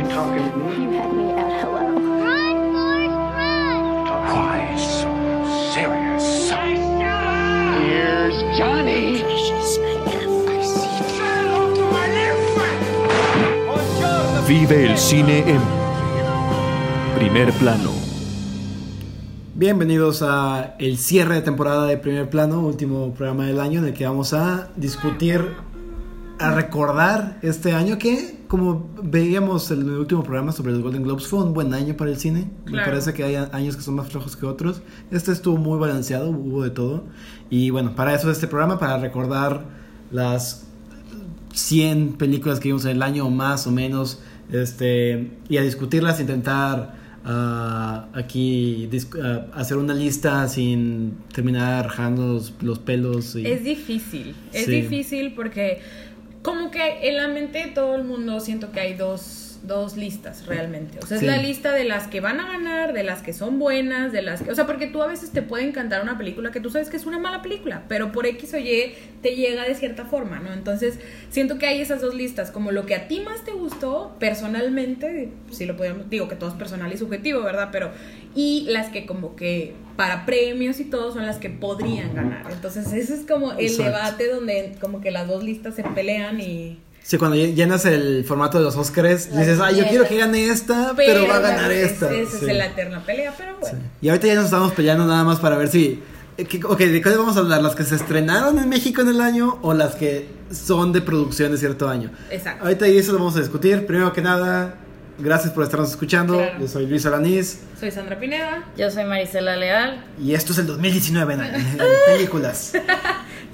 You talking to me? You had me at hello. Run, Forrest, run! Why so serious? Here's Johnny. Vive el cine en primer plano. Bienvenidos a el cierre de temporada de Primer Plano, último programa del año en el que vamos a discutir, a recordar este año que, como veíamos en el último programa sobre los Golden Globes, fue un buen año para el cine. Me Claro. parece que hay años que son más flojos que otros. Este estuvo muy balanceado, hubo de todo. Y bueno, para eso es este programa, para recordar las 100 películas que vimos en el año o más o menos este y a discutirlas intentar ah, aquí ah, hacer una lista sin terminar rajando los, los pelos y- Es difícil, es Sí. difícil porque como que en la mente de todo el mundo siento que hay dos, dos listas realmente. O sea, Sí. es la lista de las que van a ganar, de las que son buenas, de las que... O sea, porque tú a veces te puede encantar una película que tú sabes que es una mala película, pero por X o Y te llega de cierta forma, ¿no? Entonces, siento que hay esas dos listas, como lo que a ti más te gustó personalmente, si lo podemos, digo que todo es personal y subjetivo, ¿verdad? Pero, y las que como que para premios y todo son las que podrían ganar. Entonces, ese es como el Exacto. debate donde como que las dos listas se pelean y... Sí, cuando ll- llenas el formato de los Oscars dices ay yo quiero que gane esta pero, va a ganar es- esta Esa Sí. es la eterna pelea, pero bueno. y ahorita ya nos estamos peleando nada más para ver si eh, Ok, ¿de cuáles vamos a hablar? ¿Las que se estrenaron en México en el año o las que son de producción de cierto año? Exacto. Ahorita y eso lo vamos a discutir. Primero que nada, gracias por estarnos escuchando. Claro. Yo soy Luis Alanís Soy Sandra Pineda. Yo soy Marisela Leal. y esto es el 2019 en, en películas.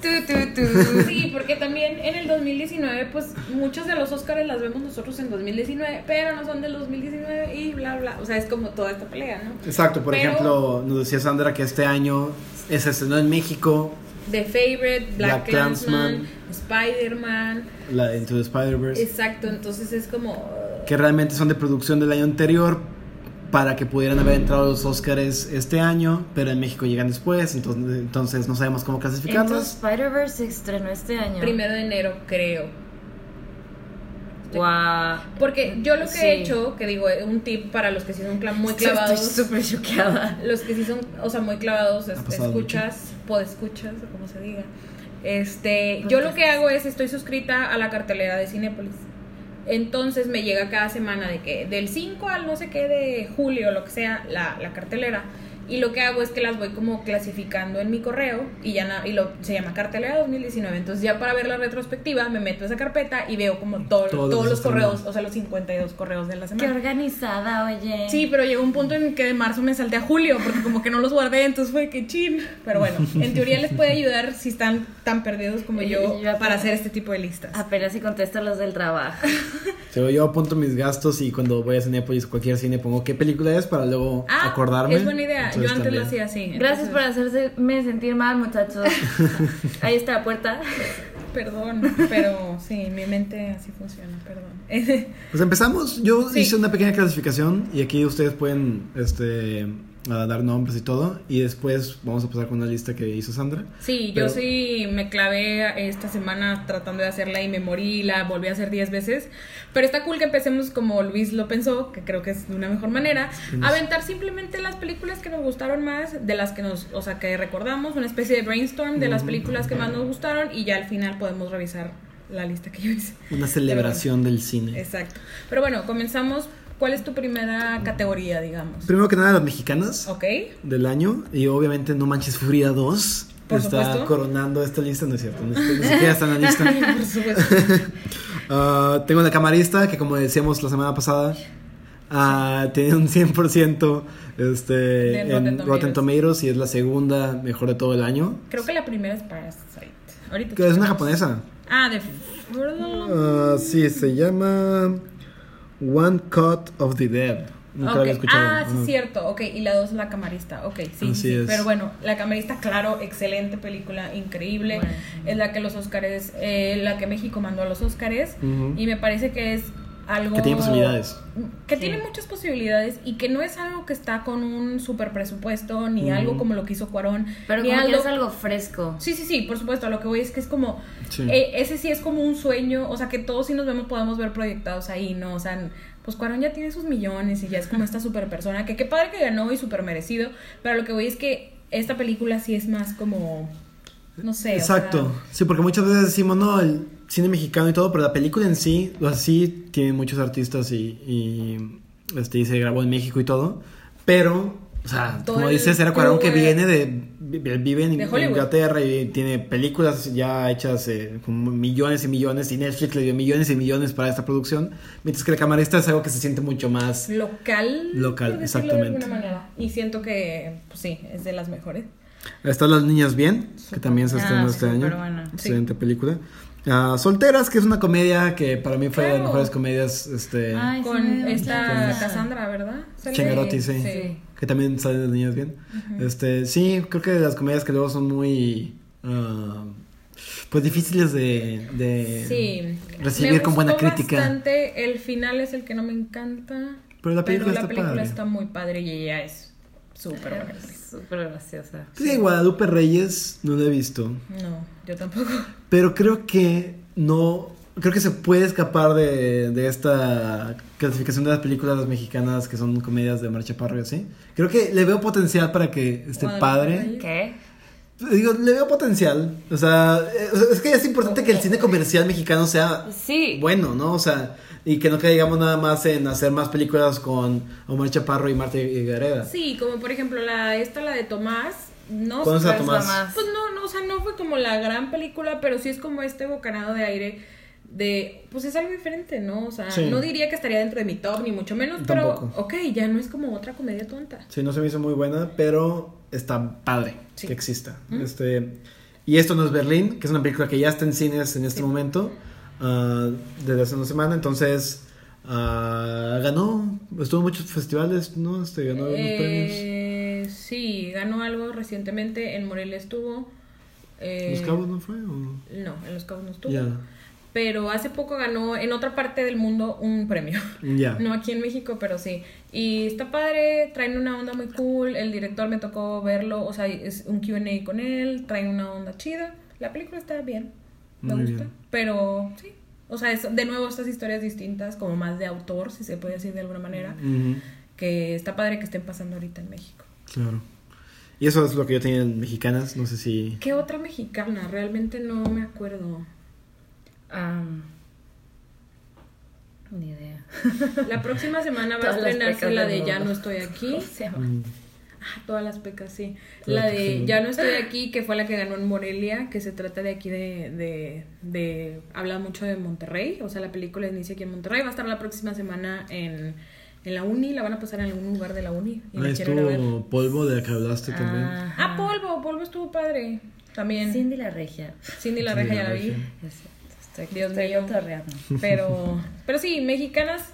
Tu, tu, tu. Sí, porque también en el 2019, pues muchos de los Oscars las vemos nosotros en 2019, pero no son del 2019 y bla, bla. O sea, es como toda esta pelea, ¿no? Exacto, por Pero- ejemplo, nos decía Sandra que este año se estrenó en México The Favorite, Black, Black Clansman. Spider-Man. la Into the Spider-Verse, Exacto, entonces es como. que realmente son de producción del año anterior para que pudieran haber entrado los Oscars este año, pero en México llegan después, entonces, entonces no sabemos cómo Entonces clasificarlos. Spider-Verse se estrenó este año. Primero de enero, creo. Guau. Porque yo lo que Sí. he hecho, que digo, un tip para los que sí son muy Estoy clavados. súper choqueada. Los que sí son, o sea, muy clavados, es- escuchas, podescuchas, o como se diga. Este, yo lo que hago es, estoy suscrita a la cartelera de Cinépolis. Entonces me llega cada semana de que del 5 al no sé qué de julio, lo que sea, la, la cartelera. Y lo que hago es que las voy como clasificando en mi correo y ya na- y lo, se llama cartelera 2019. Entonces ya para ver la retrospectiva me meto a esa carpeta y veo como todo- Todos todos los correos, o sea, los 52 correos de la Qué semana. organizada, oye. Sí, pero llegó un punto en que de marzo me salté a julio porque como que no los guardé, entonces fue que chin. Pero bueno, en teoría les puede ayudar si están tan perdidos como yo yo para apenas- hacer este tipo de listas. Apenas si contesto los del trabajo. So, yo apunto mis gastos y cuando voy a Cinepolis, cualquier cine, pongo qué película es para luego Ah, acordarme. es buena idea. Yo antes también. lo hacía así. Gracias por hacerme sentir mal, muchachos. Ahí está la puerta. Perdón, pero sí, mi mente así funciona, perdón. Pues empezamos. Yo Sí. hice una pequeña clasificación y aquí ustedes pueden este, a dar nombres y todo. Y después vamos a pasar con una lista que hizo Sandra. Sí, Pero- yo sí me clavé esta semana tratando de hacerla y me morí la volví a hacer 10 veces. Pero está cool que empecemos como Luis lo pensó, que creo que es de una mejor manera, a aventar simplemente las películas que nos gustaron más, de las que nos, o sea, que recordamos, una especie de brainstorm de las películas que más nos gustaron y ya al final podemos revisar la lista que yo hice. Una celebración del cine. Exacto. Pero bueno, comenzamos. ¿Cuál es tu primera categoría, digamos? Primero que nada, las mexicanas ¿Ok? del año. Y obviamente No Manches Furia 2. Por está supuesto. coronando esta lista, no es cierto. Ni, siquiera está en la lista. Por supuesto. Ah, tengo una camarista que, como decíamos la semana pasada, ah, tiene un 100% este, De en Rotten Rotten, Tomatoes. Y es la segunda mejor de todo el año. Creo que la primera es Parasite. Ahorita Que es una japonesa. Ah, de. Ah, sí, se llama One Cut of the Dead. Nunca la Ok. había escuchado. Ah, sí, Ajá. cierto. Ok, y la dos la camarista. Ok, sí, Así sí. es. Pero bueno, la camarista, claro, excelente película, increíble. Bueno. Es la que los Oscars, eh, la que México mandó a los Oscars. Ujú. Y me parece que es algo Que tiene posibilidades. que Sí. tiene muchas posibilidades y que no es algo que está con un super presupuesto ni algo como lo que hizo Cuarón Pero ni como algo- quieres algo fresco. Sí, sí, sí, por supuesto. Lo que voy es que es como. Sí. eh, ese sí es como un sueño. O sea, que todos sí nos vemos, podemos ver proyectados ahí, ¿no? O sea, pues Cuarón ya tiene sus millones y ya es como esta super persona. Que qué padre que ganó y súper merecido. Pero lo que voy es que esta película sí es más como. No sé. o Exacto. sea, Sí, porque muchas veces decimos, no, el cine mexicano y todo, pero la película en sí, o sea, sí tiene muchos artistas y, y este, y se grabó en México y todo, pero, o sea, Todo como dices, era Cuarón que viene de, vi- vive en de. Inglaterra y tiene películas ya hechas eh, con millones y millones y Netflix le dio millones y millones para esta producción, mientras que la camarista es algo que se siente mucho más... Local. Local, de exactamente. alguna manera. Y siento que, pues sí, es de las mejores. Están las niñas bien, que también se Ah, estrenó este súper año. Excelente película. Ah, Solteras, que es una comedia que para mí fue de las mejores comedias, este, Ay, sí, Con dio esta risa. Cassandra, ¿verdad? Chengerotti, sí. Sí. que también salen las niñas bien. Este, sí, creo que las comedias que luego son muy, ah, pues difíciles de, de Sí. recibir Me con buena gustó crítica. Bastante. El final es el que no me encanta. Pero la película la está película padre. está muy padre y ella es súper buena. Súper graciosa. Sí, Guadalupe Reyes no la he visto, No, yo tampoco. pero creo que no, creo que se puede escapar de, de esta clasificación de las películas mexicanas que son comedias de Marcha Parro y así. Creo que le veo potencial para que esté Guadalupe padre. Reyes. ¿Qué? Digo, le veo potencial. O sea, eh, o sea, es que es importante que el cine comercial mexicano sea Sí. bueno, ¿no? O sea, y que no caigamos nada más en hacer más películas con Omar Chaparro y Marta Gareda. Sí, como por ejemplo la esta, la de Tomás. No ¿Cuándo sé- Tomás? Pues no, no, o sea, no fue como la gran película, pero sí es como este bocanado de aire de, pues es algo diferente, ¿no? O sea, Sí. no diría que estaría dentro de mi top, ni mucho menos, Tampoco. pero ok, ya no es como otra comedia tonta. Sí, no se me hizo muy buena, pero está padre Sí. que exista. Este, y esto no es Berlín, que es una película que ya está en cines en este Sí. momento, ah, desde hace una semana. Entonces, ah, ganó, estuvo en muchos festivales, ¿no? Este, ganó algunos premios. Eh, sí, ganó algo recientemente, en Morelia estuvo. eh, ¿Los Cabos no fue? o? No, en Los Cabos no estuvo. Pero hace poco ganó en otra parte del mundo un premio. ya. No aquí en México, pero sí. Y está padre, traen una onda muy cool. El director me tocó verlo, o sea, es un QA con él, traen una onda chida. La película está bien, me Muy gusta. bien. Pero sí, o sea, es de nuevo estas historias distintas, como más de autor, si se puede decir de alguna manera, que está padre que estén pasando ahorita en México. Claro. Y eso es lo que yo tenía en mexicanas, no sé si... ¿Qué otra mexicana? Realmente no me acuerdo. Am, ni idea. La próxima semana va a estrenarse la de Ya no estoy aquí. ¿Cómo se llama? Ah, todas las pecas, sí. Todas La de Ya no estoy aquí, que fue la que ganó en Morelia, que se trata de aquí de, de, de... Habla mucho de Monterrey, o sea, la película inicia aquí en Monterrey. Va a estar la próxima semana en, en la uni, la van a pasar en algún lugar de la uni. Y la Ahí quiero ir a ver. estuvo Polvo, de la que hablaste también. Ajá. Ah, Polvo, Polvo estuvo padre. También. Cindy, Cindy la regia. la Cindy Reja ya la la vi. Regia. Dios mío. Pero, pero sí, mexicanas.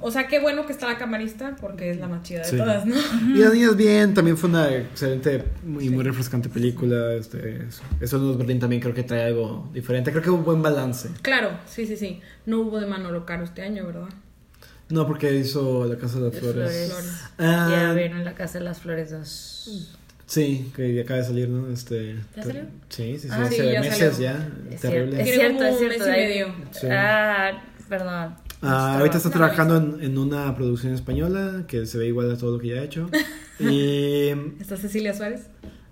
O sea, qué bueno que está la camarista, porque es la más chida de Sí. todas, ¿no? Y las niñas bien, también fue una excelente y muy refrescante película. Este, eso no es Berlín también creo que trae algo diferente. Creo que hubo un buen balance. Claro, sí, sí, sí. No hubo de Manolo Caro este año, ¿verdad? No, porque hizo La Casa de las De Flores. Flores. Ah, Ya vieron la casa de las flores 2. Sí, que acaba de salir, ¿no? Este, ¿Ya te- salió? Sí, sí, sí, Ah, sí, hace ya meses salió. ya. Es Terrible. cierto, es cierto, es un cierto. mes y ahí- medio. Sí. Ah, perdón. Ah, ahorita está trabajando en, en una producción española que se ve igual a todo lo que ya ha hecho. y ¿Está Cecilia Suárez?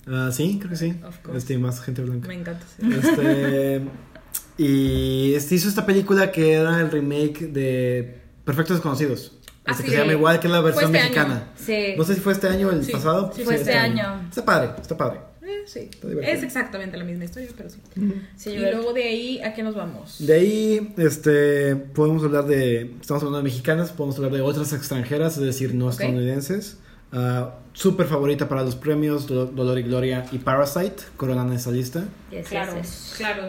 ah, sí, creo que sí. Este, más gente blanca. Me encanta. sí. Este, y este hizo esta película que era el remake de Perfectos Desconocidos. Ah, Este, sí. que se llama igual que la versión este mexicana. Sí. No sé si fue este año o el pasado. sí, fue este año. Está padre, está padre. Eh, sí. Es exactamente la misma historia, pero sí. Sí, y luego de ahí, ¿a qué nos vamos? De ahí, este, podemos hablar de, estamos hablando de mexicanas, podemos hablar de otras extranjeras, es decir, no Ok. estadounidenses. Ah, Súper favorita para los premios, Do- Dolor y Gloria y Parasite, coronan esa lista. Yes, Claro, yes, claro.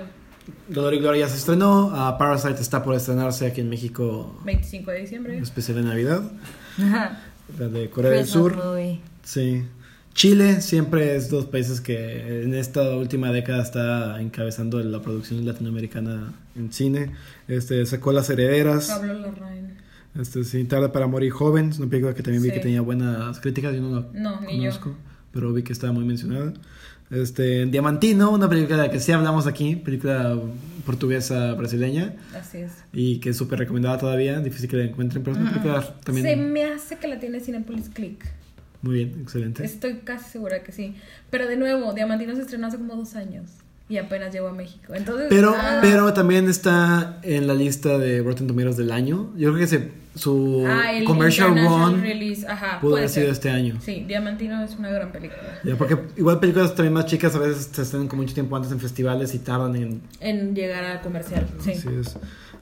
Dolor y Gloria ya se estrenó, ah, Parasite está por estrenarse aquí en México, 25 de diciembre. especial de Navidad, Ajá. la de Corea del Christmas Sur. movie. Sí. Chile siempre es dos países que en esta última década está encabezando la producción latinoamericana en cine. Este sacó Las Herederas. Pablo Larraín. Este, Sin tarde para morir joven, es una película que también vi Sí. que tenía buenas críticas, yo no la No, ni yo. conozco, pero vi que estaba muy mencionada. Este, Diamantino, una película de la que sí hablamos aquí, película portuguesa brasileña Así es. y que es súper recomendada todavía, difícil que la encuentren, pero es una película también Se me hace que la tiene Cinepolis Click. Muy bien, excelente. Estoy casi segura que sí. Pero de nuevo, Diamantino se estrenó hace como dos años y apenas llegó a México. Entonces, Pero, ah, pero también está en la lista de Rotten Tomatoes del año. Yo creo que se, su ah, el commercial run release, ajá, pudo haber sido este año. Sí, Diamantino es una gran película. Ya, porque igual películas también más chicas a veces se estrenan con mucho tiempo antes en festivales y tardan en En llegar a comercial, sí. Así es.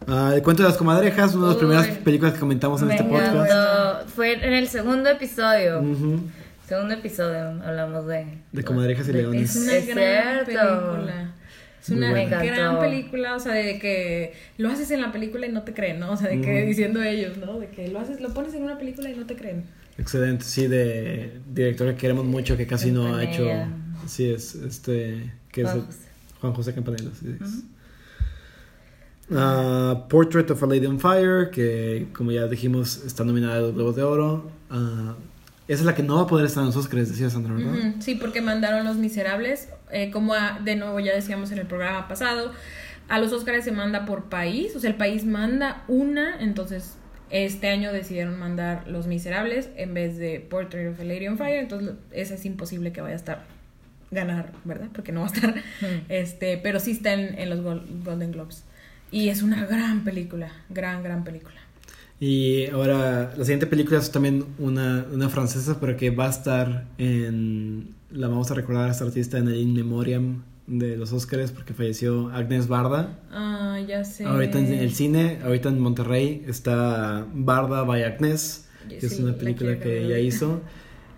Ah, el cuento de las comadrejas, una de las Uy. primeras películas que comentamos en este podcast. Fue en el segundo episodio. Ujú. Segundo episodio hablamos de. De comadrejas y de- leones. Es una Es gran cierto. película. Es una gran película, o sea, de que lo haces en la película y no te creen, ¿no? O sea, de que Ujú. diciendo ellos, ¿no? De que lo haces, lo pones en una película y no te creen. Excelente, sí, de director que queremos mucho, que casi no ha hecho. Así es, este. Que Juan es el- José. Juan José Campanella, sí. Ah, Portrait of a Lady on Fire, que como ya dijimos, está nominada a los Globos de Oro. Ah, esa es la que no va a poder estar en los Oscars, decía Sandra, ¿verdad? Ujú, Sí, porque mandaron Los Miserables, eh, como a- de nuevo ya decíamos en el programa pasado, a los Oscars se manda por país, o sea, el país manda una, entonces este año decidieron mandar Los Miserables en vez de Portrait of a Lady on Fire, entonces esa es imposible que vaya a estar ganar, ¿verdad? Porque no va a estar, este, pero sí está en, en los Gol- Golden Globes. Y es una gran película, gran, gran película. Y ahora, la siguiente película es también una, una francesa, pero que va a estar en. La vamos a recordar a esta artista en el In Memoriam de los Oscars, porque falleció Agnes Barda. Ah, ya sé. Ahorita en el cine, ahorita en Monterrey, está Barda by Agnes, que es una la película que ella hizo.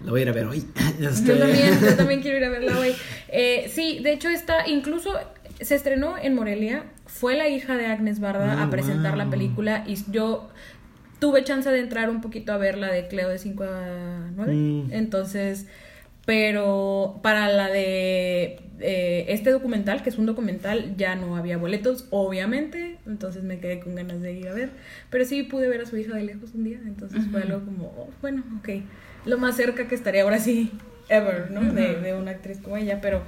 La voy a ir a ver hoy. Este, Yo también, yo también quiero ir a verla hoy. Eh, sí, de hecho está, incluso se estrenó en Morelia, fue la hija de Agnes Barda Ah, a presentar la película y yo tuve chance de entrar un poquito a verla de Cleo de 5 a 9. Mm. Entonces, pero para la de eh, este documental, que es un documental, ya no había boletos, obviamente, entonces me quedé con ganas de ir a ver. Pero sí pude ver a su hija de lejos un día, entonces fue algo como, oh, bueno, ok, lo más cerca que estaría ahora sí, ever, ¿no? de, de una actriz como ella, pero,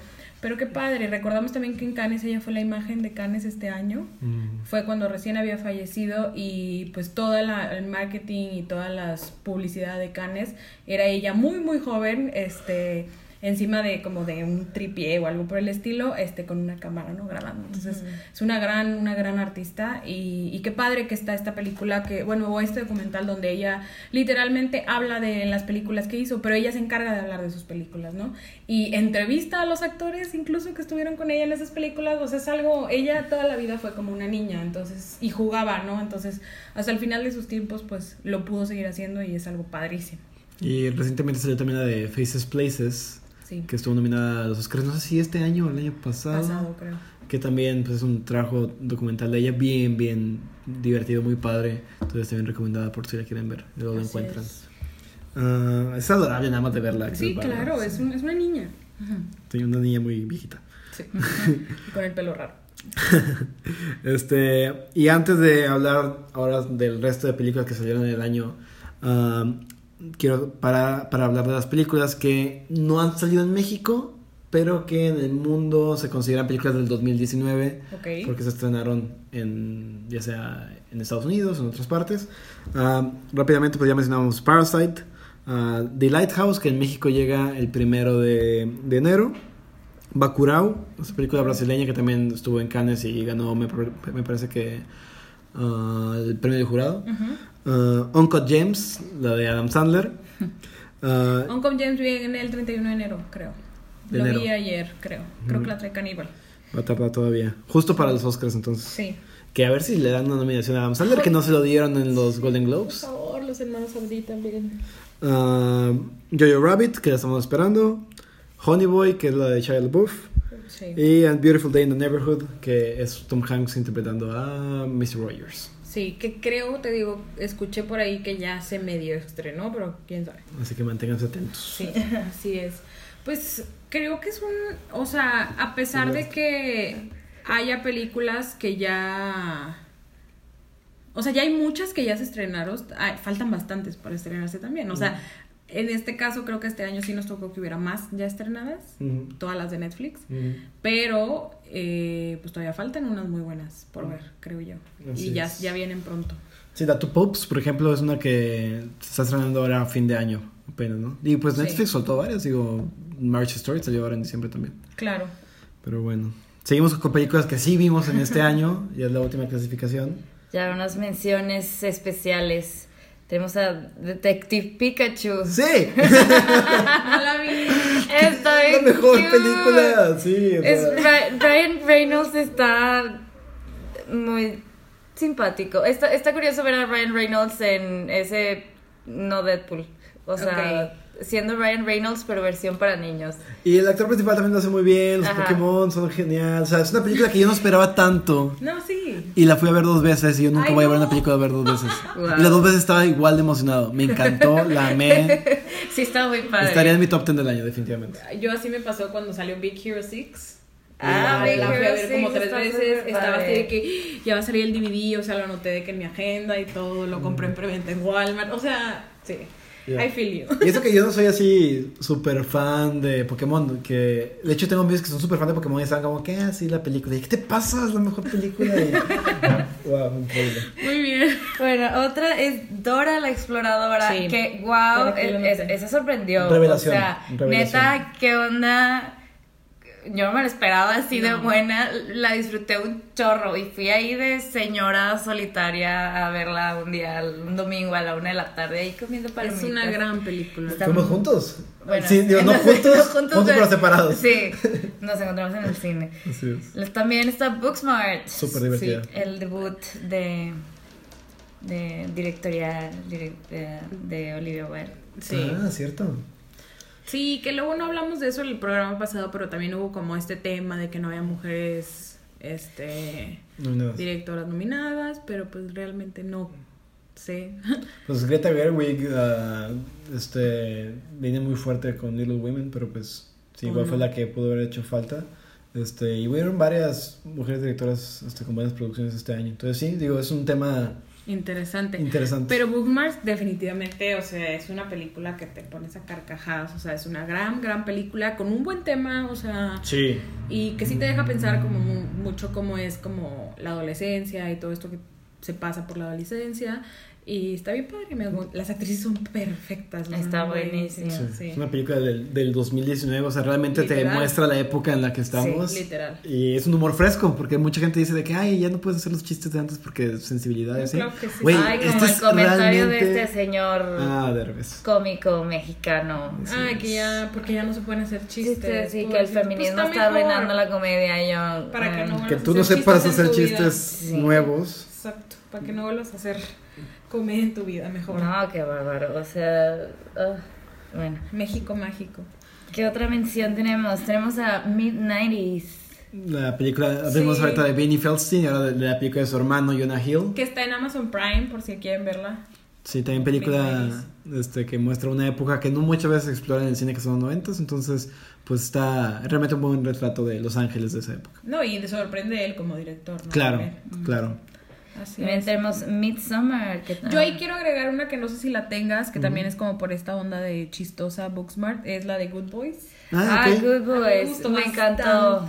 pero qué padre. Recordamos también que en Cannes ella fue la imagen de Cannes este año Mm. fue cuando recién había fallecido y pues toda la, el marketing y toda la publicidad de Cannes era ella muy muy joven este encima de como de un tripié o algo por el estilo este con una cámara no grabando. Entonces es una gran una gran artista y, y qué padre que está esta película que bueno o este documental donde ella literalmente habla de las películas que hizo pero ella se encarga de hablar de sus películas no y entrevista a los actores incluso que estuvieron con ella en esas películas o sea es algo ella toda la vida fue como una niña entonces y jugaba no entonces hasta el final de sus tiempos pues lo pudo seguir haciendo y es algo padrísimo. Y recientemente salió también la de Faces Places, sí que estuvo nominada a los Oscars, no sé si este año o el año pasado. pasado creo Que también pues, es un trabajo documental de ella bien, bien divertido, muy padre. Entonces también recomendada por si la quieren ver, luego Así encuentran. es. Ah, es adorable nada más de verla. Sí claro es, un- es una niña Tiene una niña muy viejita. sí Y con el pelo raro Este, y antes de hablar ahora del resto de películas que salieron en el año, ah, quiero para, para hablar de las películas que no han salido en México, pero que en el mundo se consideran películas del 2019, Ok. porque se estrenaron en, ya sea en Estados Unidos o en otras partes. Ah, rápidamente, pues ya mencionamos Parasite, ah, The Lighthouse, que en México llega el primero de, de enero. Bacurau, esa película brasileña que también estuvo en Cannes y ganó, me, me parece que ah, el premio de jurado. Uncut James, la de Adam Sandler. Ah, Uncle James viene el 31 de enero creo De lo enero. vi ayer creo creo que la trae Caníbal va a tardar todavía. Justo para los Oscars entonces. sí Que a ver si le dan una nominación a Adam Sandler, que no se lo dieron en los Golden por Globes. favor los hermanos Abdi también Jojo Rabbit, que la estamos esperando. Honey Boy, que es la de Shia LaBeouf. Sí Y A Beautiful Day in the Neighborhood, que es Tom Hanks interpretando a Mr. Rogers. Sí, que creo, te digo, escuché por ahí que ya se medio estrenó, pero quién sabe. Así que manténganse atentos. Sí, así es. Pues creo que es un, o sea, a pesar de que haya películas que ya, o sea, ya hay muchas que ya se estrenaron, faltan bastantes para estrenarse también. O sea, en este caso creo que este año sí nos tocó que hubiera más ya estrenadas, todas las de Netflix, pero eh, pues todavía faltan unas muy buenas por ver, creo yo. Así y ya, es. ya vienen pronto. Sí, la Two Popes, por ejemplo, es una que se está estrenando ahora a fin de año, apenas, ¿no? Y pues Sí. Netflix soltó varias, digo, March Story salió ahora en diciembre también. Claro. Pero bueno. Seguimos con películas que sí vimos en este año, ya es la última clasificación. Ya unas menciones especiales. Tenemos a Detective Pikachu. ¡Sí! No la vi. Está la bien mejor cute. película, sí. Es, Ryan Reynolds está muy simpático. Está, está curioso ver a Ryan Reynolds en ese no Deadpool. O sea, siendo Ryan Reynolds pero versión para niños. Y el actor principal también lo hace muy bien, los Ajá. Pokémon son geniales. O sea, es una película que yo no esperaba tanto. No, sí. Y la fui a ver dos veces y yo nunca Ay, voy a ver no. una película a ver dos veces. Wow. Y las dos veces estaba igual de emocionado. Me encantó, la amé. Sí, está muy padre. Estaría en mi top 10 del año, definitivamente. Yo así me pasó cuando salió Big Hero 6. Ah, la, Big la fui a ver como 6 tres veces. Estaba así de que ya va a salir el DVD, o sea, lo anoté de que en mi agenda y todo, lo compré en preventa en Walmart. O sea, sí. Yeah. I feel you. Y eso que yo no soy así súper fan de Pokémon, que de hecho tengo amigos que son súper fan de Pokémon y están como, ¿qué así la película? ¿Y qué te pasa? Es la mejor película. Y... wow, increíble. Muy bien. Bueno, otra es Dora la exploradora, Sí. que wow, es- noté. esa sorprendió. Revelación, O sea, revelación. neta, ¿qué onda? Yo no me lo esperaba así de buena, la disfruté un chorro y fui ahí de señora solitaria a verla un día, un domingo a la una de la tarde ahí comiendo Es palomitas. una gran película. ¿Fuimos juntos? Bueno, sí, digo, no juntos, juntos, pero separados. Sí, nos encontramos en el cine. Así es. También está Booksmart. Súper divertida. Sí, el debut de, de directorial direc- de, de Olivia Wilde. Sí. Ah, cierto. Sí, que luego no hablamos de eso en el programa pasado, pero también hubo como este tema de que no había mujeres este directoras nominadas, pero pues realmente no sé. Pues Greta Gerwig ah, este, viene muy fuerte con Little Women, pero pues sí, Oh, igual no. fue la que pudo haber hecho falta. Este, y hubieron varias mujeres directoras este, con buenas producciones este año. Entonces sí, digo, es un tema Interesante. interesante. Pero Bookmarks definitivamente, o sea, es una película que te pones a carcajadas, o sea, es una gran, gran película con un buen tema, o sea, Sí. y que sí te deja pensar como mu- mucho cómo es como la adolescencia y todo esto que se pasa por la adolescencia. Y está bien padre, me las actrices son perfectas. Está buenísimo. sí. Es una película del, del 2019, o sea, realmente te muestra la época en la que estamos. Sí, literal. Y es un humor fresco, porque mucha gente dice de que, ay, ya no puedes hacer los chistes de antes porque sensibilidad, Yo ¿sí? creo que sí. Güey, Ay, como este el es comentario de realmente- este señor Ah, de cómico mexicano. Ah, que ya, porque ya no se pueden hacer chistes. Sí, que el dices, pues, feminismo está mejor. arruinando la comedia. y Yo, Para que eh, no Que vuelvas tú a no hacer sepas hacer chistes Sí. nuevos. Exacto, para que no vuelvas a hacer comedia en tu vida, mejor. No, qué bárbaro. O sea, ah, bueno. México mágico. ¿Qué otra mención tenemos? Tenemos a Mid-90s. La película, vimos Sí. ahorita de Benny Feldstein ahora de, la película de su hermano Jonah Hill. Que está en Amazon Prime, por si quieren verla. Sí, también película este, que muestra una época que no muchas veces se explora en el cine que son los noventas, entonces pues está realmente un buen retrato de Los Ángeles de esa época. No, y te sorprende él como director, ¿no? Claro, claro. Así es. tenemos Midsommar. Que Yo ahí quiero agregar una que no sé si la tengas, que también es como por esta onda de chistosa Booksmart, es la de Good Boys. Ah, Ah. Good me Boys. gustó Me encantó.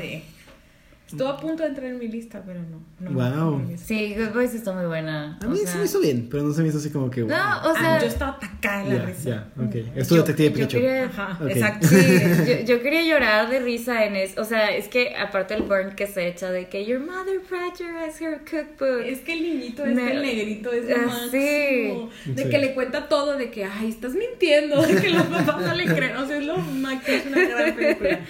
Estuvo a punto de entrar en mi lista, pero no. no Wow. no. Sí, Good Boys está muy buena. A o mí sea- se me hizo bien, pero no se me hizo así como que... wow. No, o Ah, sea, yo estaba atacada en la Ya, risa. ya, ok. Es tu detective Pikachu. quería- Ajá, exacto. Sí, yo, yo quería llorar de risa en eso. O sea, es que aparte el burn que se echa de que your mother plagiarized her cookbook. Es que el niñito es Me- el negrito es lo Ah, sí. De Sí. que le cuenta todo, de que, ay, estás mintiendo, de que los papás no le creen. O sea, es lo máximo, es una gran película.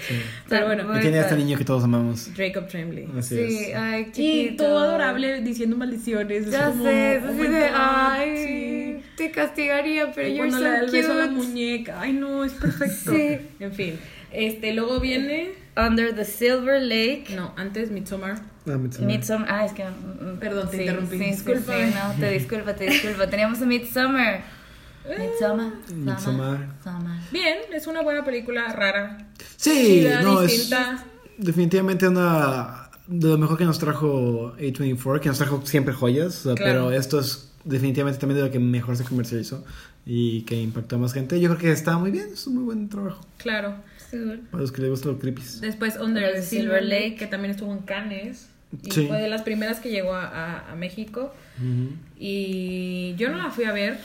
Pero bueno, Y tiene a este niño que todos amamos. Jacob Tremblay. Así Sí, es. ay, Y chiquito. todo adorable diciendo maldiciones. es Ya como, sé, oh de, ay, sí. te castigaría, pero Y cuando so le da el cute. beso a la muñeca. Ay, no, es perfecto. Sí. En fin. Este, luego viene. Under the Silver Lake. No, antes Midsommar. Ah, Midsommar. Midsommar. Ah, es que. mm, Perdón, te sí, interrumpí. Sí, sí, no, te disculpa, te disculpa. Teníamos a Midsommar. Midsommar. Midsommar. Midsommar. Bien, es una buena película rara. Sí, chida, no, es. Definitivamente una de lo mejor que nos trajo A24, que nos trajo siempre joyas, Claro. pero esto es definitivamente también de lo que mejor se comercializó y que impactó a más gente. Yo creo que está muy bien, es un muy buen trabajo. Claro. Para los que les gustan los creepy. Después Under the Silver Lake, que también estuvo en Cannes. Y Sí. fue de las primeras que llegó a, a- a México. Y yo no la fui a ver.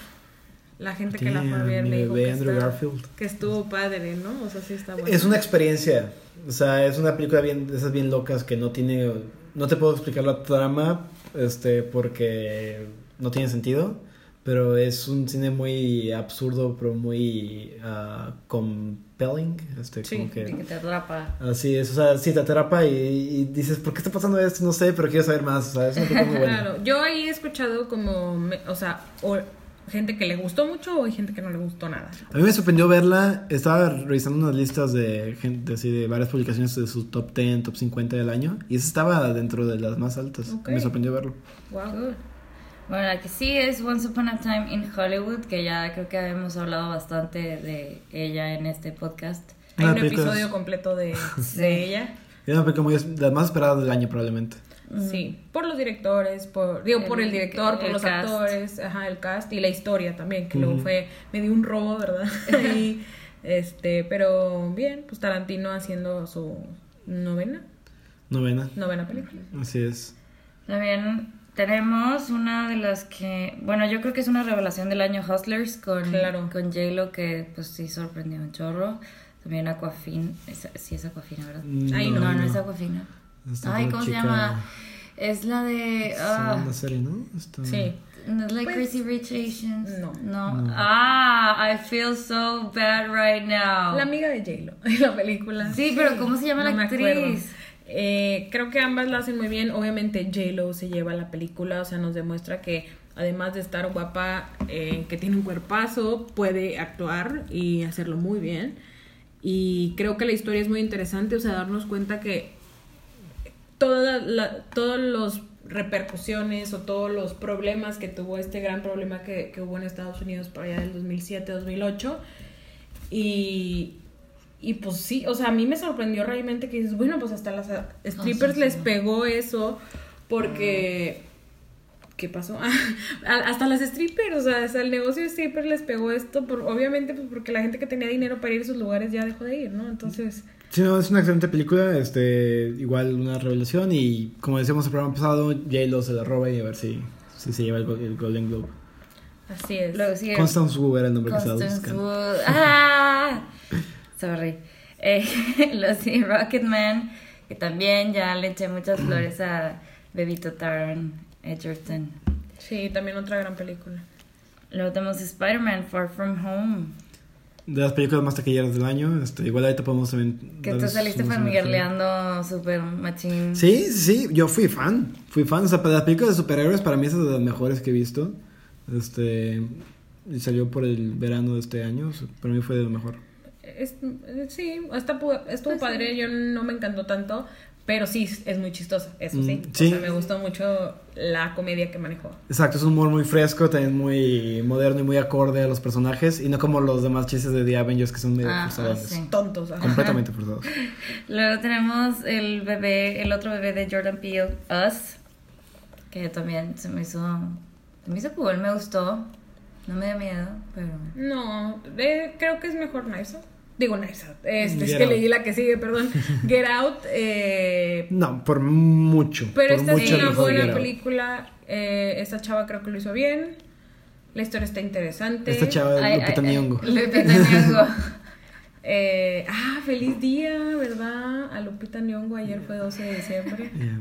La gente que la fue a ver me dijo que, Andrew está- Garfield. que estuvo padre, ¿no? O sea, sí está bueno. Es una experiencia, o sea, es una película bien, de esas bien locas que no tiene, no te puedo explicar la trama, este, porque no tiene sentido, pero es un cine muy absurdo, pero muy ah, compelling, este, Sí, como que que... te atrapa. Así es, o sea, sí te atrapa y, y dices, ¿por qué está pasando esto? No sé, pero quiero saber más, o sea, es una película muy buena. Claro, yo ahí he escuchado como, o sea, o gente que le gustó mucho o hay gente que no le gustó nada. A mí me sorprendió verla. Estaba revisando unas listas de gente, así de varias publicaciones de su top 10, top 50 del año. Y esa estaba dentro de las más altas. Ok. Me sorprendió verlo. Wow. Bueno, la que sí es Once Upon a Time in Hollywood, que ya creo que hemos hablado bastante de ella en este podcast. Hay Una un película episodio es- completo de, de ella. Era una película muy de las más esperadas del año, probablemente. Sí, por los directores, por digo, por el El- director, por el los cast. actores, ajá, el cast y la historia también, que luego Ujú. fue me dio un robo, ¿verdad? y este, pero bien, pues Tarantino haciendo su novena, Novena. novena película. Así es. También tenemos una de las que, bueno, yo creo que es una revelación del año Hustlers con, Claro. con J-Lo que pues sí sorprendió un chorro. También Aquafina, sí es Aquafina, ¿verdad? Ay, No, no, no, es Aquafina. Esta Ay, ¿cómo se llama? Es la de... Segunda serie, ¿no? Esta- Sí. No es like Pues, Crazy Rich Asians. no. No. Ah, I feel so bad right now. La amiga de J-Lo en la película. Sí, pero ¿cómo se llama No la actriz? Eh, creo que ambas la hacen muy bien. Obviamente J-Lo se lleva la película, o sea, nos demuestra que además de estar guapa, eh, que tiene un cuerpazo, puede actuar y hacerlo muy bien. Y creo que la historia es muy interesante, o sea, darnos cuenta que toda la, todos los repercusiones o todos los problemas que tuvo este gran problema que, que hubo en Estados Unidos para allá del 2007-2008 y, y pues sí, o sea, a mí me sorprendió realmente que dices, bueno, pues hasta las ah, strippers sí, les sí. pegó eso porque... ¿Qué pasó? Hasta las strippers, o sea, hasta el negocio de strippers les pegó esto, por, obviamente pues porque la gente que tenía dinero para ir a esos lugares ya dejó de ir, ¿no? Entonces... Sí, no, es una excelente película, este, igual una revelación y como decíamos el programa pasado, J-Lo se la roba y a ver si, si se lleva el, el Golden Globe. Así es. Luego sigue Constance Wu era el nombre que Constance estaba buscando. Wu. ¡Ah! Sorry. Eh, lo sigue Rocketman, que también ya le eché muchas flores a Bebito Taron Edgerton. Sí, también otra gran película. Luego tenemos Spider-Man Far From Home. De las películas más taquilleras del año, este, igual ahorita podemos también... Que tú saliste fangirleando super machín. Sí, sí, sí, yo fui fan, fui fan, o sea, para las películas de superhéroes para mí es de las mejores que he visto, este, y salió por el verano de este año, o sea, para mí fue de lo mejor. Es- sí, pu- estuvo padre, yo no me encantó tanto, pero sí, es muy chistosa, eso sí. Mm, sí. O sea, me gustó mucho la comedia que manejó. Exacto, es un humor muy fresco, también muy moderno y muy acorde a los personajes, y no como los demás chistes de The Avengers que son medio Ah, forzados. sí. Tontos, ajá. Completamente forzados. Luego tenemos el bebé, el otro bebé de Jordan Peele, Us, que también se me hizo, se me hizo cool, me gustó. No me dio miedo, pero... No, eh, creo que es mejor Knives Out. Digo Knives Out. Este, es que Out. leí la que sigue, perdón. Get Out. eh, No, por mucho. pero por esta es una buena película. eh, esta chava creo que lo hizo bien. La historia está interesante. Esta chava es Lupita Nyong'o. Lupita Nyong'o. Eh, ah, feliz día, ¿verdad? A Lupita Nyong'o ayer fue 12 de diciembre. Yeah.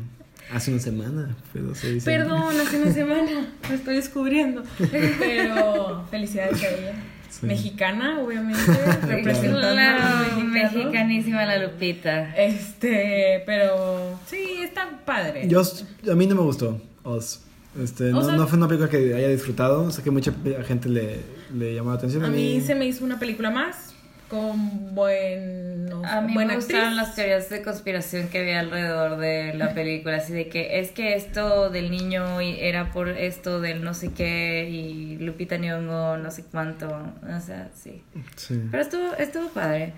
Hace una semana, fue 12 de diciembre. Perdón, hace una semana, lo estoy descubriendo. Pero felicidades a ella. Sí. Mexicana, obviamente, representando a Claro, mexicanísima la Lupita. Este, pero sí, está padre. Yo, a mí no me gustó Oz. Este, no, sea- no fue una película que haya disfrutado. Sé que mucha gente le, le llamó la atención. a mí se me hizo una película más, con buenos, A mí buena me gustaron actriz. las teorías de conspiración que había alrededor de la película, así de que es que esto del niño y- era por esto del no sé qué y Lupita Nyong'o no sé cuánto, o sea, sí. Sí. Pero estuvo, estuvo padre.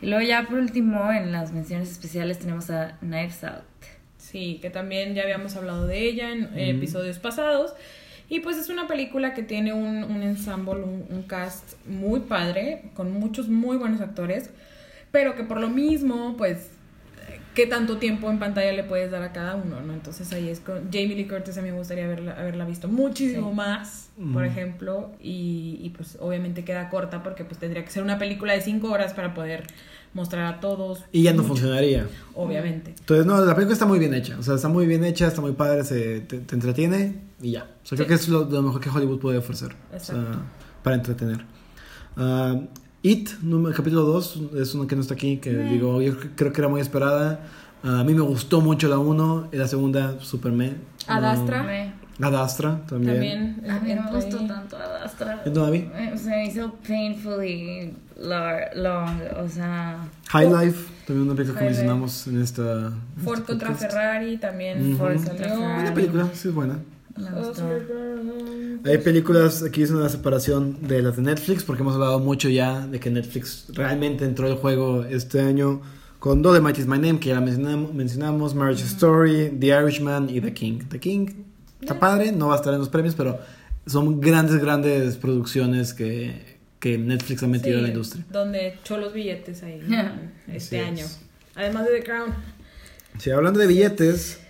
Y luego ya por último en las menciones especiales tenemos a Knives Out. Sí, que también ya habíamos hablado de ella en episodios pasados. Y pues es una película que tiene un, un ensemble, un, un cast muy padre, con muchos muy buenos actores, pero que por lo mismo, pues, ¿qué tanto tiempo en pantalla le puedes dar a cada uno? ¿no? Entonces ahí es con Jamie Lee Curtis, a mí me gustaría haberla, haberla visto muchísimo Sí. más, por ejemplo, y, y, pues obviamente queda corta porque pues tendría que ser una película de cinco horas para poder mostrar a todos. Y ya no funcionaría. Obviamente. Entonces, no, la película está muy bien hecha. O sea, está muy bien hecha, está muy padre, se, te, te entretiene y ya. O sea, creo Sí. que es lo, lo mejor que Hollywood puede ofrecer. O sea, Exacto. para entretener. Ah, It, número- capítulo 2, es uno que no está aquí, que digo, yo cre- creo que era muy esperada. A mí me gustó mucho la 1, y la segunda, super me. Ad Astra. Me- Ah, Ad Astra también. También. A mí no me gustó tanto Ad Astra. Yo no la vi. Eh, Se me hizo painfully long, o sea... High Life, también una película que mencionamos en esta. en Ford este contra. Ferrari también. Ford Contra. Ferrari. Buena película, sí es buena. Me gustó. Hay películas, aquí es una separación de las de Netflix, porque hemos hablado mucho ya de que Netflix realmente entró al juego este año con Dolemite is My Name, que ya la mencionamos, mencionamos Marriage Story, The Irishman y The King. The King está padre, no va a estar en los premios, pero son grandes, grandes producciones que, que Netflix ha metido Sí, en la industria. Donde echó los billetes ahí ¿no? este Así año. es. Además de The Crown. Sí, hablando de billetes,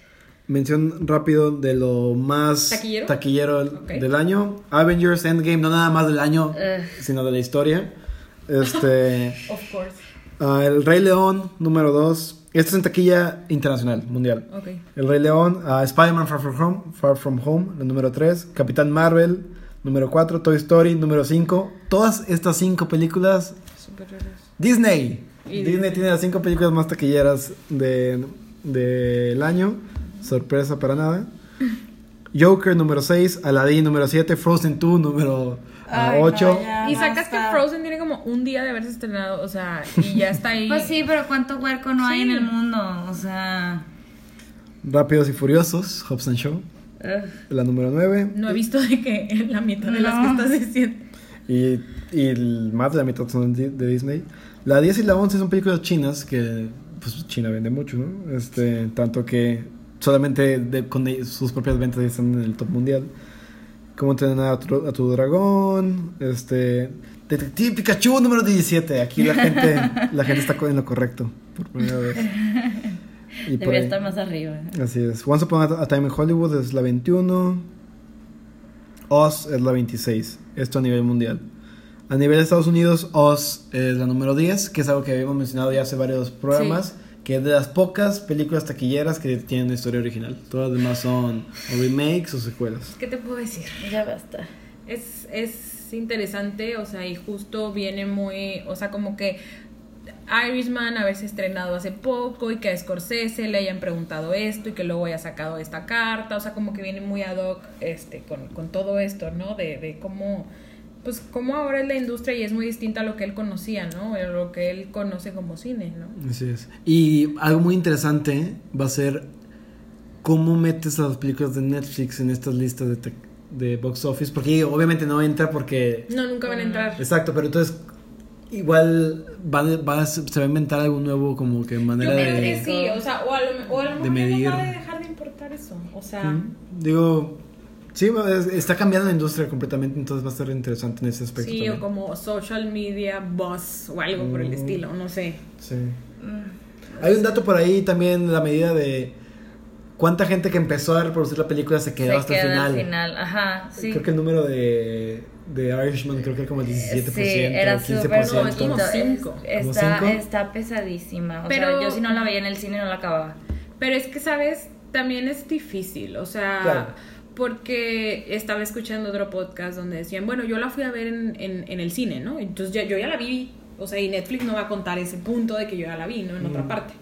mención rápido de lo más ¿Taquillero? taquillero del- año. Avengers Endgame, no nada más del año, Ugh. sino de la historia. Este, Of course. ah, El Rey León, número 2. Este es en taquilla internacional, mundial. Ok. El Rey León, ah, Spider-Man Far From Home, Far From Home, el número 3. Capitán Marvel, número 4. Toy Story, número 5. Todas estas cinco películas Superhéroes. Disney. Disney, Disney. tiene las cinco películas más taquilleras de- del año. Sorpresa para nada. Joker número 6, Aladdin número 7, Frozen 2 número Ay, 8. no, ya, Y sacas que. Frozen tiene como un día de haberse estrenado, o sea, y ya está ahí. Pues sí, pero ¿cuánto huerco no hay en el mundo? O sea... Rápidos y Furiosos, Hobbs and Show, ugh. la número 9. No he visto de que la mitad de las que estás diciendo. Y, y el- más de la mitad son de de Disney. La 10 y la 11 son películas chinas que pues China vende mucho, ¿no? Este, tanto que solamente de- con de- sus propias ventas están en el top mundial. Cómo entrenar a tu, a tu dragón, este, Detective Pikachu número 17. Aquí la gente la gente está en lo correcto por primera vez. Y Debería estar más arriba. Así es. Once Upon a Time in Hollywood es la 21. Oz es la 26. Esto a nivel mundial. A nivel de Estados Unidos, Oz es la número 10, que es algo que habíamos mencionado ya hace varios programas. Que es de las pocas películas taquilleras que tienen una historia original. Todas las demás son o remakes o secuelas. ¿Qué te puedo decir? Ya basta. Es, es interesante, o sea, y justo viene muy, o sea, como que Irishman haberse estrenado hace poco y que a Scorsese le hayan preguntado esto y que luego haya sacado esta carta, o sea, como que viene muy ad hoc este, con, con todo esto, ¿no? De, de cómo, pues, cómo ahora es la industria y es muy distinta a lo que él conocía, ¿no? A lo que él conoce como cine, ¿no? Así es. Y algo muy interesante va a ser cómo metes a las películas de Netflix en estas listas de, de box office. Porque obviamente no entra porque No, nunca van a entrar. Exacto, pero entonces igual va, va- se va a inventar algo nuevo como que manera Yo creo que de... sí, o sea, o a lo, o a lo de mejor ya medir. no va a dejar de importar eso, o sea... Digo, sí, está cambiando la industria completamente, entonces va a ser interesante en ese aspecto. Sí, también. o como social media buzz o algo por el Mm. estilo, no sé. Sí. Hay un dato por ahí también, la medida de cuánta gente que empezó a reproducir la película se quedó Se hasta queda el final. al final. Ajá, sí. Creo que el número de, de Irishman creo que era como el 17%, Sí, era o súper 15%. no, como poquito. cinco. Es- ¿Como Está, cinco? está pesadísima. O Pero- sea, yo si no la veía en el cine no la acababa. Pero es que, ¿sabes? También es difícil, o sea, Claro. Porque estaba escuchando otro podcast donde decían, bueno, yo la fui a ver en, en, en el cine, ¿no? Entonces ya, yo ya la vi, o sea, y Netflix no va a contar ese punto de que yo ya la vi, ¿no? En otra parte.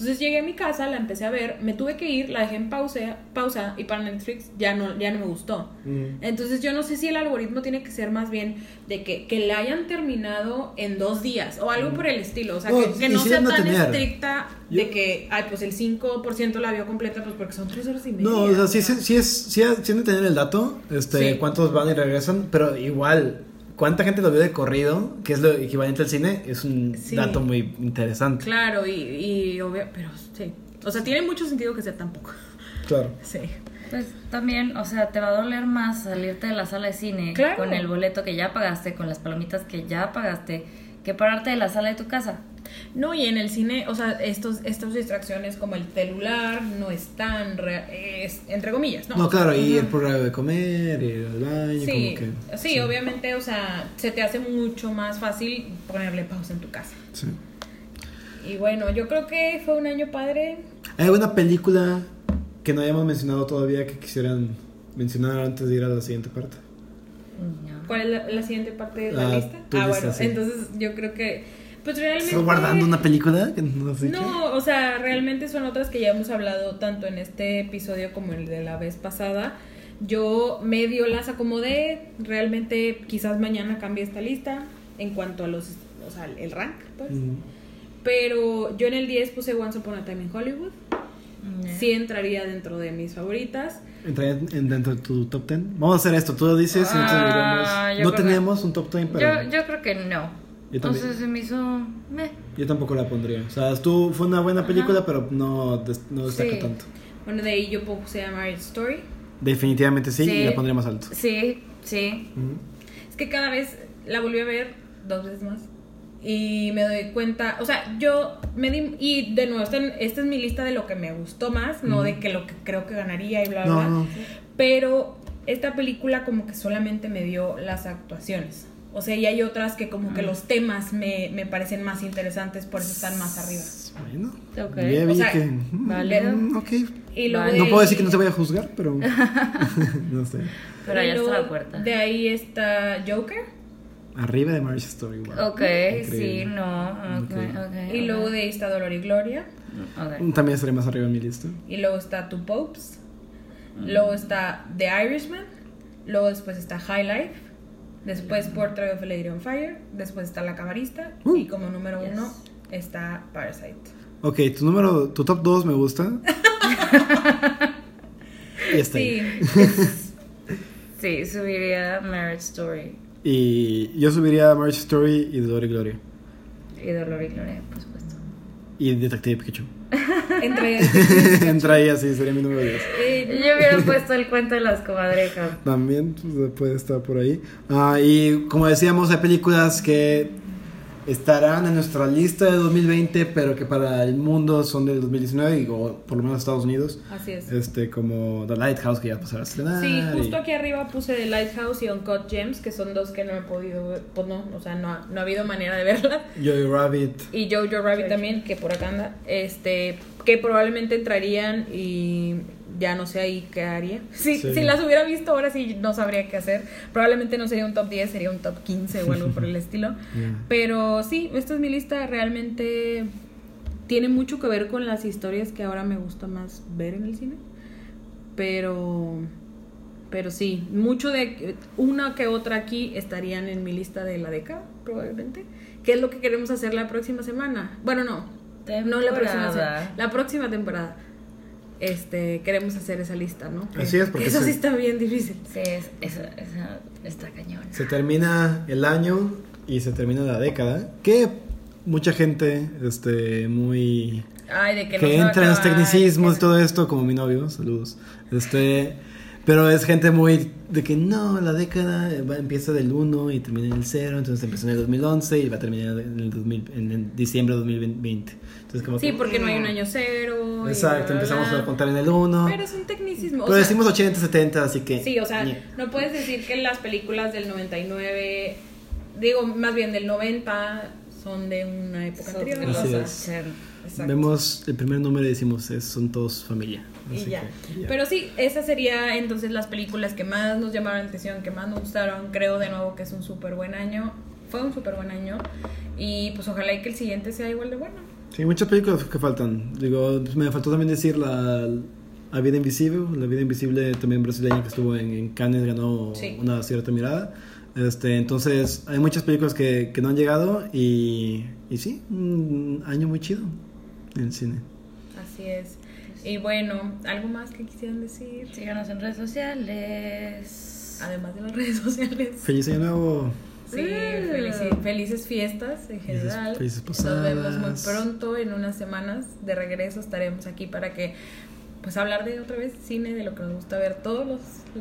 Entonces llegué a mi casa, la empecé a ver, me tuve que ir, la dejé en pausa, pausa y para Netflix ya no, ya no me gustó. Mm. Entonces yo no sé si el algoritmo tiene que ser más bien de que, que la hayan terminado en dos días o algo por el estilo. O sea, que, no sea tan tener. estricta Yo- de que, ay, pues el 5% la vio completa, pues porque son tres horas y media. No, o sea, sí, sí, sí es, sí, sí tener el dato, este, cuántos van y regresan, pero igual, cuánta gente lo vio de corrido, que es lo equivalente al cine, es un Sí. dato muy interesante. Claro, y, y obvio, pero sí. O sea, tiene mucho sentido que sea tan poco. Claro. Sí. Pues también, o sea, te va a doler más salirte de la sala de cine Claro. con el boleto que ya pagaste, con las palomitas que ya pagaste, que pararte de la sala de tu casa. No, y en el cine, o sea, estos, estas distracciones como el celular no están, re- es, entre comillas, ¿no? No, O sea, claro, y el programa de comer, ir al baño, Sí, como que... sí, obviamente, o sea, se te hace mucho más fácil ponerle pausa en tu casa. sí. Y bueno, yo creo que fue un año padre. ¿Hay alguna película que no hayamos mencionado todavía que quisieran mencionar antes de ir a la siguiente parte? No. ¿Cuál es la, la siguiente parte de la Ah, lista? Ah, lista, bueno, sí. entonces yo creo que, pues realmente... ¿Estás guardando una película? Que no. No, o sea, realmente son otras que ya hemos hablado tanto en este episodio como en el de la vez pasada. Yo medio las acomodé, realmente quizás mañana cambie esta lista en cuanto a los, o sea, el rank, pues. Mm. Pero yo en el 10 puse Once Upon a Time in Hollywood. Sí entraría dentro de mis favoritas. ¿Entraría en- dentro de tu top 10? Vamos a hacer esto, tú lo dices y Ah, yo No creo que- tenemos un top 10, pero Yo, yo creo que no. Yo también. Entonces se me hizo... meh. yo tampoco la pondría. O sea, estuvo, fue una buena película, pero no, des- no destaca Sí. tanto. Bueno, de ahí yo puse a Marriage Story. Definitivamente sí, Sí. y la pondría más alto. Sí, sí. Es que cada vez la volví a ver dos veces más. Y me doy cuenta, o sea, yo me di, y de nuevo, esta, esta es mi lista de lo que me gustó más, no de que lo que creo que ganaría y bla, bla, No, bla. no. Pero esta película como que solamente me dio las actuaciones. O sea, y hay otras que como que los temas me, me parecen más interesantes, por eso están más arriba. Bueno, Ok. ya vi O sea, que... mm, válido. mm, ok. Y luego Vale. de No puedo decir que no te voy a juzgar, pero... no sé. Pero ya está la puerta. De ahí está Joker. Arriba de Marriage Story, wow. Ok, Increíble. sí, no. Ok, Ok. ok. Y luego de ahí está Dolor y Gloria. Ok. También estaría más arriba en mi lista. Y luego está Two Popes. Mm. Luego está The Irishman. Luego después está High Life. Después Portrait of a Lady on Fire. Después está La Camarista. Uh. Y como número Yes. uno está Parasite. Ok, tu número, tu top 2 me gusta. y está ahí. Sí. Sí, subiría Marriage Story Y yo subiría Marriage Story y Dolor y Gloria. y Dolor y Gloria, por supuesto. Y Detective Pikachu. Entre Entra ahí así, sería mi número 10. eh, Yo hubiera puesto el cuento de las comadrejas. También pues, puede estar por ahí. Ah, y como decíamos, hay películas que estarán en nuestra lista de 2020, pero que para el mundo son del 2019, y- o por lo menos Estados Unidos. Así es. Este, como The Lighthouse, que ya pasará a estrenar. Sí, justo y- aquí arriba puse The Lighthouse y Uncut Gems, que son dos que no he podido ver. Pues no, o sea, no ha, no ha habido manera de verlas. Joy Rabbit. Y Jojo Rabbit también, que por acá anda, este, que probablemente entrarían y ya no sé ahí qué haría. Si, Sí. si las hubiera visto ahora sí no sabría qué hacer. Probablemente no sería un top 10, sería un top 15 o algo por el estilo. Yeah. Pero sí, esta es mi lista, realmente tiene mucho que ver con las historias que ahora me gusta más ver en el cine. Pero pero sí, mucho de una que otra aquí estarían en mi lista de la década, probablemente. ¿Qué es lo que queremos hacer la próxima semana? Bueno, no. No la próxima semana. La próxima temporada. Este, queremos hacer esa lista, ¿no? Así es, porque eso se- sí está bien difícil. Sí, es, esa, esa está cañón. Se termina el año y se termina la década. Que mucha gente, este, muy. Ay, de que, que entra en los tecnicismos todo esto, como mi novio, saludos. Este. Pero es gente muy de que no, la década va- empieza del 1 y termina en el 0, entonces empezó en el 2011 y va a terminar en el, 2000, en el diciembre de 2020. Entonces como Sí, que, porque no hay un mm, año cero. Exacto, bla, bla, empezamos bla. a contar en el 1. Pero es un tecnicismo. o Pero sea, decimos 80, 70, así que... Sí, o sea, no puedes decir que las películas del 99, digo, más bien del 90, son de una época anterior. Así o sea, es. 80. exacto. Vemos el primer número y decimos, es- son todos familia. Y Así ya. que, ya. Pero sí, esas serían entonces las películas que más nos llamaron la atención, que más nos gustaron. Creo de nuevo que es un súper buen año. Fue un súper buen año. Y pues ojalá y que el siguiente sea igual de bueno. Sí, muchas películas que faltan. Digo, pues, me faltó también decir la, la vida invisible, la vida invisible también brasileña que estuvo en, en Cannes, ganó Sí. una cierta mirada. Este, entonces, hay muchas películas que, que no han llegado y, y sí, un año muy chido en el cine. Así es. Y bueno, ¿algo más que quisieran decir? Síganos en redes sociales. Además de las redes sociales. Feliz año nuevo. Sí, felici- felices fiestas en general. felices Nos vemos muy pronto, en unas semanas de regreso estaremos aquí para que pues hablar de otra vez cine, de lo que nos gusta ver todos los,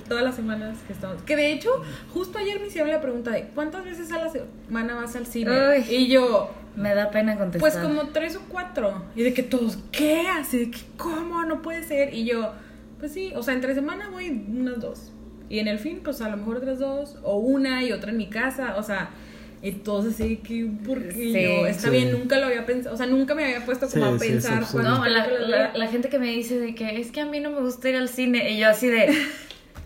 todas las semanas que estamos. Que de hecho, justo ayer me hicieron la pregunta de ¿cuántas veces a la semana vas al cine? Uy. Y yo, Me da pena contestar. pues como tres o cuatro. Y de que todos, ¿qué? Así de que, ¿cómo? No puede ser. Y yo, pues sí, o sea, entre semana voy unas dos. Y en el fin, pues a lo mejor otras dos. O una y otra en mi casa. O sea, y todos así que, ¿por qué? Y Sí. yo, está Sí. bien, nunca lo había pensado. O sea, nunca me había puesto como Sí, a sí, pensar. No, la, la- la gente que me dice de que es que a mí no me gusta ir al cine. Y yo así de.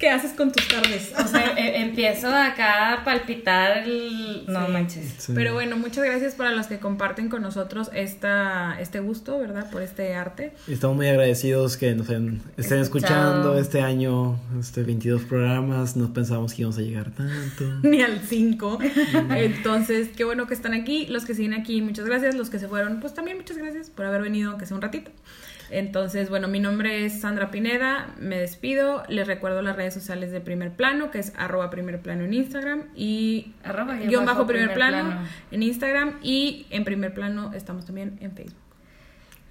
¿Qué haces con tus tardes? O sea, e- empiezo acá a palpitar el. No Sí. manches. Sí. Pero bueno, muchas gracias para los que comparten con nosotros esta, este gusto, ¿verdad? Por este arte. Estamos muy agradecidos que nos estén Escuchado. escuchando este año, este 22 programas. No pensábamos que íbamos a llegar tanto. ni al 5. Entonces, qué bueno que están aquí. Los que siguen aquí, muchas gracias. Los que se fueron, pues también muchas gracias por haber venido, aunque sea un ratito. Entonces, bueno, mi nombre es Sandra Pineda, me despido. Les recuerdo las redes sociales de Primer Plano, que es arroba primer plano en Instagram y Arroba guion bajo primer, plano, en Instagram y en primer plano estamos también en Facebook.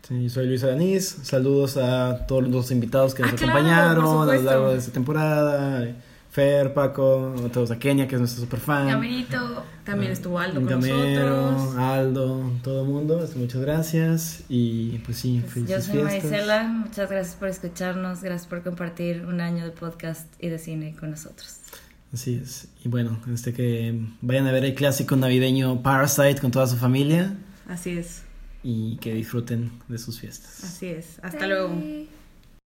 Sí, soy Luis Aranís. Saludos a todos los invitados que nos Ah, acompañaron a lo largo de esta temporada. Fer, Paco, todos a Kenia, que es nuestro super fan. Caminito. También estuvo Aldo con Gamero, nosotros. Aldo, todo el mundo. este, Muchas gracias. Y pues sí, Yo felices soy fiestas. Marisela, muchas gracias por escucharnos, gracias por compartir un año de podcast y de cine con nosotros. Así es. Y bueno, este que vayan a ver el clásico navideño Parasite con toda su familia Así es, y que disfruten de sus fiestas. así es. Hasta luego.